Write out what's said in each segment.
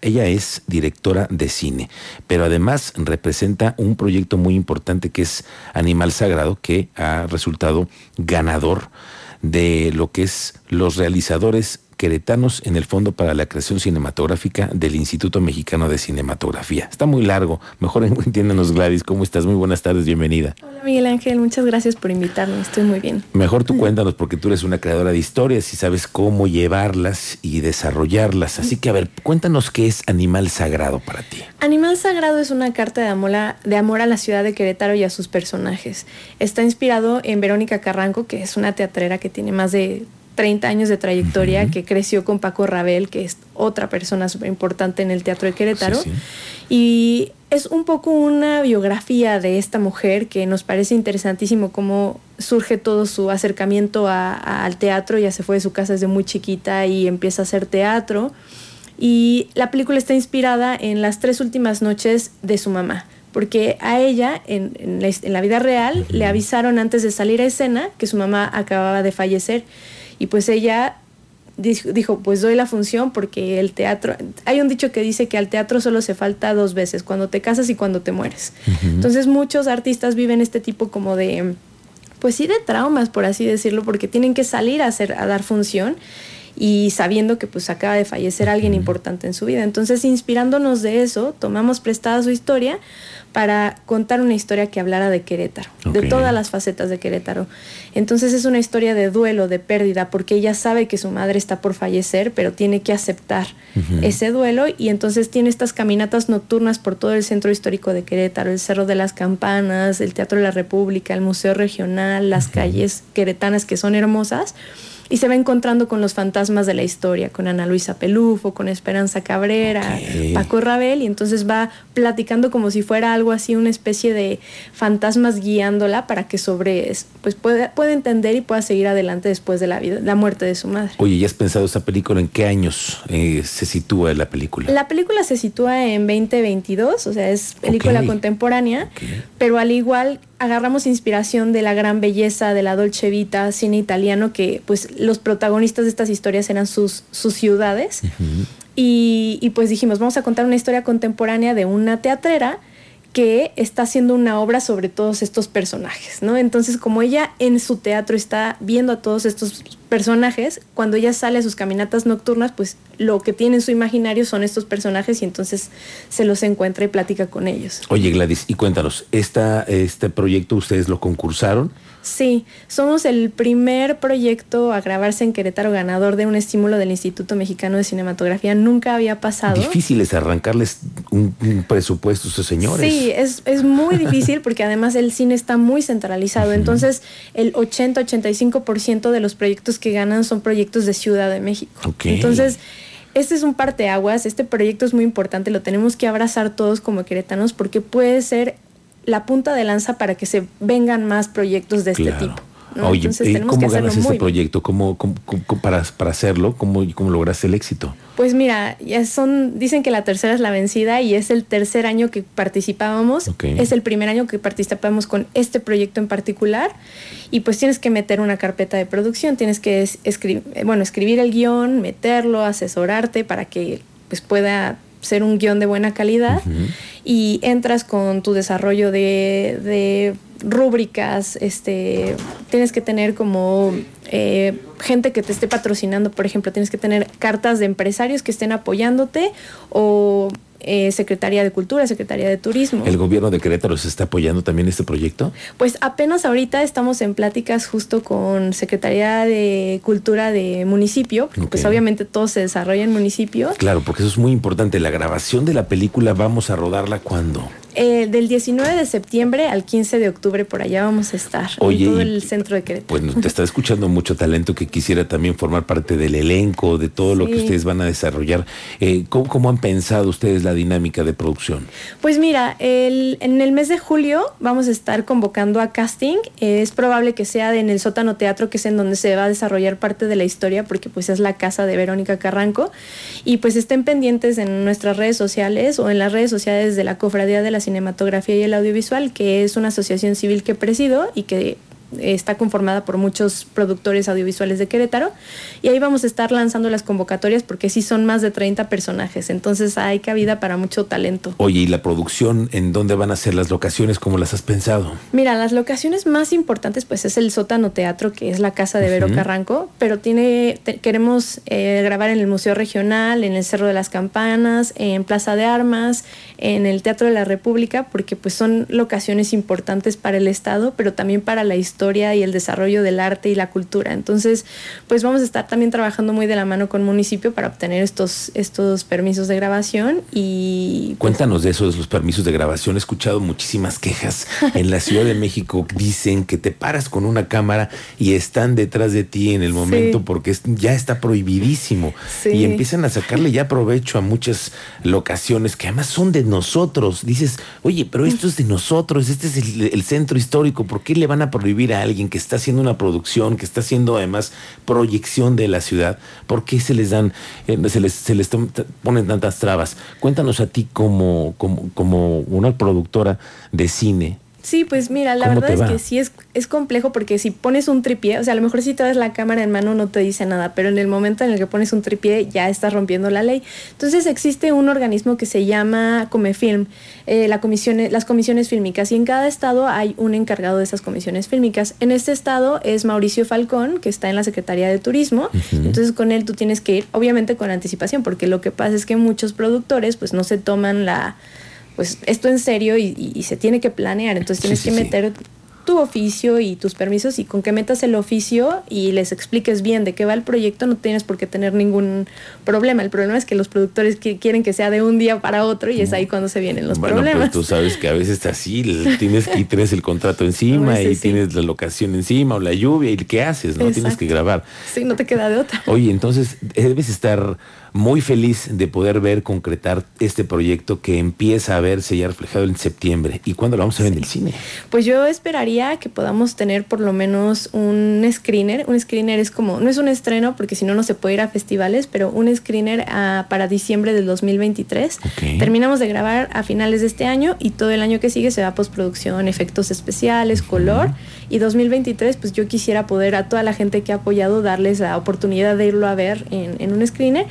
Ella es directora de cine, pero además representa un proyecto muy importante que es Animal Sagrado, que ha resultado ganador de lo que es los realizadores queretanos en el Fondo para la Creación Cinematográfica del Instituto Mexicano de Cinematografía. Está muy largo. Mejor entiéndanos, Gladys. ¿Cómo estás? Muy buenas tardes, bienvenida. Hola, Miguel Ángel. Muchas gracias por invitarme. Estoy muy bien. Mejor tú cuéntanos, porque tú eres una creadora de historias y sabes cómo llevarlas y desarrollarlas. Así que, a ver, cuéntanos qué es Animal Sagrado para ti. Animal Sagrado es una carta de amor, a, de amor a la ciudad de Querétaro y a sus personajes. Está inspirado en Verónica Carranco, que es una teatrera que tiene más de 30 años de trayectoria, que creció con Paco Rabel, que es otra persona súper importante en el Teatro de Querétaro. Y es un poco una biografía de esta mujer que nos parece interesantísimo cómo surge todo su acercamiento al teatro. Ya se fue de su casa desde muy chiquita y empieza a hacer teatro. Y la película está inspirada en las tres últimas noches de su mamá porque a ella en, la, vida real le avisaron antes de salir a escena que su mamá acababa de fallecer y pues ella dijo, pues doy la función porque el teatro, hay un dicho que dice que al teatro solo se falta dos veces, cuando te casas y cuando te mueres. Entonces muchos artistas viven este tipo como de, pues sí, de traumas, por así decirlo, porque tienen que salir a, hacer, a dar función y sabiendo que pues acaba de fallecer alguien importante en su vida. Entonces, inspirándonos de eso, tomamos prestada su historia para contar una historia que hablara de Querétaro, de todas las facetas de Querétaro. Entonces es una historia de duelo, de pérdida, porque ella sabe que su madre está por fallecer, pero tiene que aceptar ese duelo y entonces tiene estas caminatas nocturnas por todo el centro histórico de Querétaro, el Cerro de las Campanas, el Teatro de la República, el Museo Regional, las calles queretanas que son hermosas y se va encontrando con los fantasmas de la historia, con Ana Luisa Pelufo, con Esperanza Cabrera, Paco Rabel, y entonces va platicando como si fuera algo así, una especie de fantasmas guiándola para que sobre, pues pueda, pueda entender y pueda seguir adelante después de la vida, la muerte de su madre. Oye, ¿ya has pensado esa película? ¿En qué años eh, se sitúa la película? La película se sitúa en 2022, o sea, es película contemporánea, pero al igual agarramos inspiración de la gran belleza de la Dolce Vita, cine italiano, que pues los protagonistas de estas historias eran sus, sus ciudades. y, y, pues dijimos, vamos a contar una historia contemporánea de una teatrera que está haciendo una obra sobre todos estos personajes, ¿no? Entonces, como ella en su teatro está viendo a todos estos personajes, cuando ella sale a sus caminatas nocturnas, pues lo que tiene en su imaginario son estos personajes y entonces se los encuentra y platica con ellos. Oye, Gladys, y cuéntanos, ¿esta, ¿este proyecto ustedes lo concursaron? Sí, somos el primer proyecto a grabarse en Querétaro ganador de un estímulo del Instituto Mexicano de Cinematografía. Nunca había pasado. Difícil es arrancarles un, presupuesto a esos señores. Sí, es, es muy difícil porque además el cine está muy centralizado. Entonces, el 80-85% de los proyectos que ganan son proyectos de Ciudad de México. Entonces, este es un parteaguas, este proyecto es muy importante, lo tenemos que abrazar todos como queretanos porque puede ser la punta de lanza para que se vengan más proyectos de este tipo. Oye, ¿cómo ganas este proyecto? ¿Cómo, para, para, hacerlo? ¿Cómo, ¿Cómo lograste el éxito? Pues mira, ya son, dicen que la tercera es la vencida y es el tercer año que participábamos. Es el primer año que participamos con este proyecto en particular. Y pues tienes que meter una carpeta de producción, tienes que escribir, bueno, escribir el guion, meterlo, asesorarte para que pues pueda ser un guion de buena calidad y entras con tu desarrollo de, de rúbricas, este, tienes que tener como eh, gente que te esté patrocinando, por ejemplo, tienes que tener cartas de empresarios que estén apoyándote o eh, Secretaría de Cultura, Secretaría de Turismo. ¿El gobierno de Querétaro se está apoyando también este proyecto? Pues apenas ahorita estamos en pláticas justo con Secretaría de Cultura de municipio, pues obviamente todo se desarrolla en municipio. Claro, porque eso es muy importante. La grabación de la película vamos a rodarla cuando? Eh, del 19 de septiembre al 15 de octubre, por allá vamos a estar, en todo el centro de Querétaro. Pues te está escuchando mucho talento que quisiera también formar parte del elenco, de todo lo que ustedes van a desarrollar. Eh, ¿cómo, han pensado ustedes la dinámica de producción? Pues mira, en el mes de julio vamos a estar convocando a casting. es probable que sea en el sótano teatro, que es en donde se va a desarrollar parte de la historia, porque pues es la casa de Verónica Carranco. Y pues estén pendientes en nuestras redes sociales o en las redes sociales de la Cofradía de la cinematografía y el audiovisual, que es una asociación civil que presido y que está conformada por muchos productores audiovisuales de Querétaro y ahí vamos a estar lanzando las convocatorias porque sí son más de 30 personajes, entonces hay cabida para mucho talento. Oye, ¿y la producción en dónde van a ser las locaciones? ¿Cómo las has pensado? Mira, las locaciones más importantes pues es el sótano teatro que es la casa de Vero Carranco, pero tiene queremos eh, grabar en el Museo Regional, en el Cerro de las Campanas, en Plaza de Armas, en el Teatro de la República, porque pues son locaciones importantes para el Estado, pero también para la historia y el desarrollo del arte y la cultura. Entonces, pues vamos a estar también trabajando muy de la mano con el municipio para obtener estos, estos permisos de grabación y... Cuéntanos de eso, de los permisos de grabación. He escuchado muchísimas quejas. En la Ciudad de México dicen que te paras con una cámara y están detrás de ti en el momento porque ya está prohibidísimo. Y empiezan a sacarle ya provecho a muchas locaciones que además son de nosotros. Dices, oye, pero esto es de nosotros, este es el, centro histórico, ¿por qué le van a prohibir a alguien que está haciendo una producción, que está haciendo además proyección de la ciudad? ¿Por qué se les dan, eh, se les, se les ponen tantas trabas? Cuéntanos a ti como, como, como una productora de cine, Sí, pues mira, la verdad es que sí es, es complejo porque si pones un tripié, o sea, a lo mejor si te das la cámara en mano no te dice nada, pero en el momento en el que pones un tripié ya estás rompiendo la ley. Entonces existe un organismo que se llama Comefilm, eh, la comisión, las comisiones fílmicas, y en cada estado hay un encargado de esas comisiones fílmicas. En este estado es Mauricio Falcón, que está en la Secretaría de Turismo, entonces con él tú tienes que ir, obviamente con anticipación, porque lo que pasa es que muchos productores pues no se toman la pues esto en serio y, se tiene que planear. Entonces tienes que meter tu oficio y tus permisos y con que metas el oficio y les expliques bien de qué va el proyecto no tienes por qué tener ningún problema. El problema es que los productores quieren que sea de un día para otro y es ahí cuando se vienen los bueno, problemas. Pues tú sabes que a veces está así, tienes que tienes el contrato encima y tienes la locación encima o la lluvia y qué haces, ¿no? Tienes que grabar. Sí, no te queda de otra. Oye, entonces debes estar muy feliz de poder ver concretar este proyecto que empieza a verse ya reflejado en septiembre. ¿Y cuándo lo vamos a ver en el cine? Pues yo esperaría que podamos tener por lo menos un screener. Un screener es como, no es un estreno porque si no, no se puede ir a festivales, pero un screener ah, para diciembre del 2023. Terminamos de grabar a finales de este año y todo el año que sigue se va a postproducción, efectos especiales, color. Y 2023, pues yo quisiera poder a toda la gente que ha apoyado darles la oportunidad de irlo a ver en, en un screener.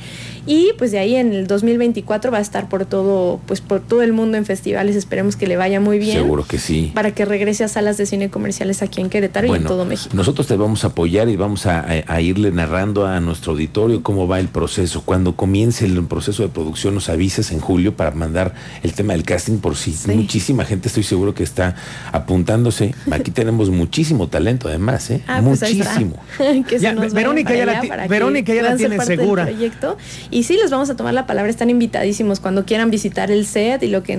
Y pues de ahí en el 2024 va a estar por todo, pues por todo el mundo en festivales. Esperemos que le vaya muy bien. Seguro que sí. Para que regrese a salas de cine comerciales aquí en Querétaro y en todo México. Nosotros te vamos a apoyar y vamos a, irle narrando a nuestro auditorio cómo va el proceso. Cuando comience el proceso de producción, nos avisas en julio para mandar el tema del casting por si muchísima gente estoy seguro que está apuntándose. Aquí tenemos muchísimo talento además, ¿eh? Ah, pues muchísimo. Verónica ya la, Verónica ya la tiene segura. Y sí, les vamos a tomar la palabra, están invitadísimos cuando quieran visitar el set y lo que,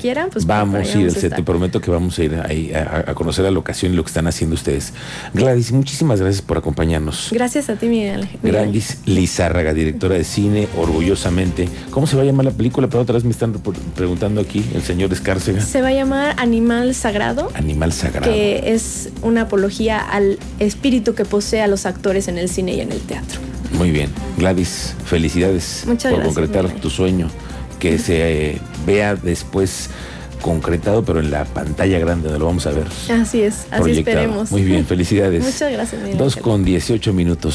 quieran. Pues vamos a ir al set, te prometo que vamos a ir ahí a, conocer la locación y lo que están haciendo ustedes. Gladys, muchísimas gracias por acompañarnos. Gracias a ti, Miguel. Gladys Lizárraga, directora de cine, orgullosamente. ¿Cómo se va a llamar la película? Pero otra vez me están preguntando aquí el señor Escárcega. Se va a llamar Animal Sagrado. Animal Sagrado. Que es una apología al espíritu que posee a los actores en el cine y en el teatro. Muy bien. Gladys, felicidades por concretar tu sueño. Que se eh, vea después concretado, pero en la pantalla grande donde lo vamos a ver. Así es, así esperemos. Muy bien, felicidades. Muchas gracias. Dos con 18 minutos.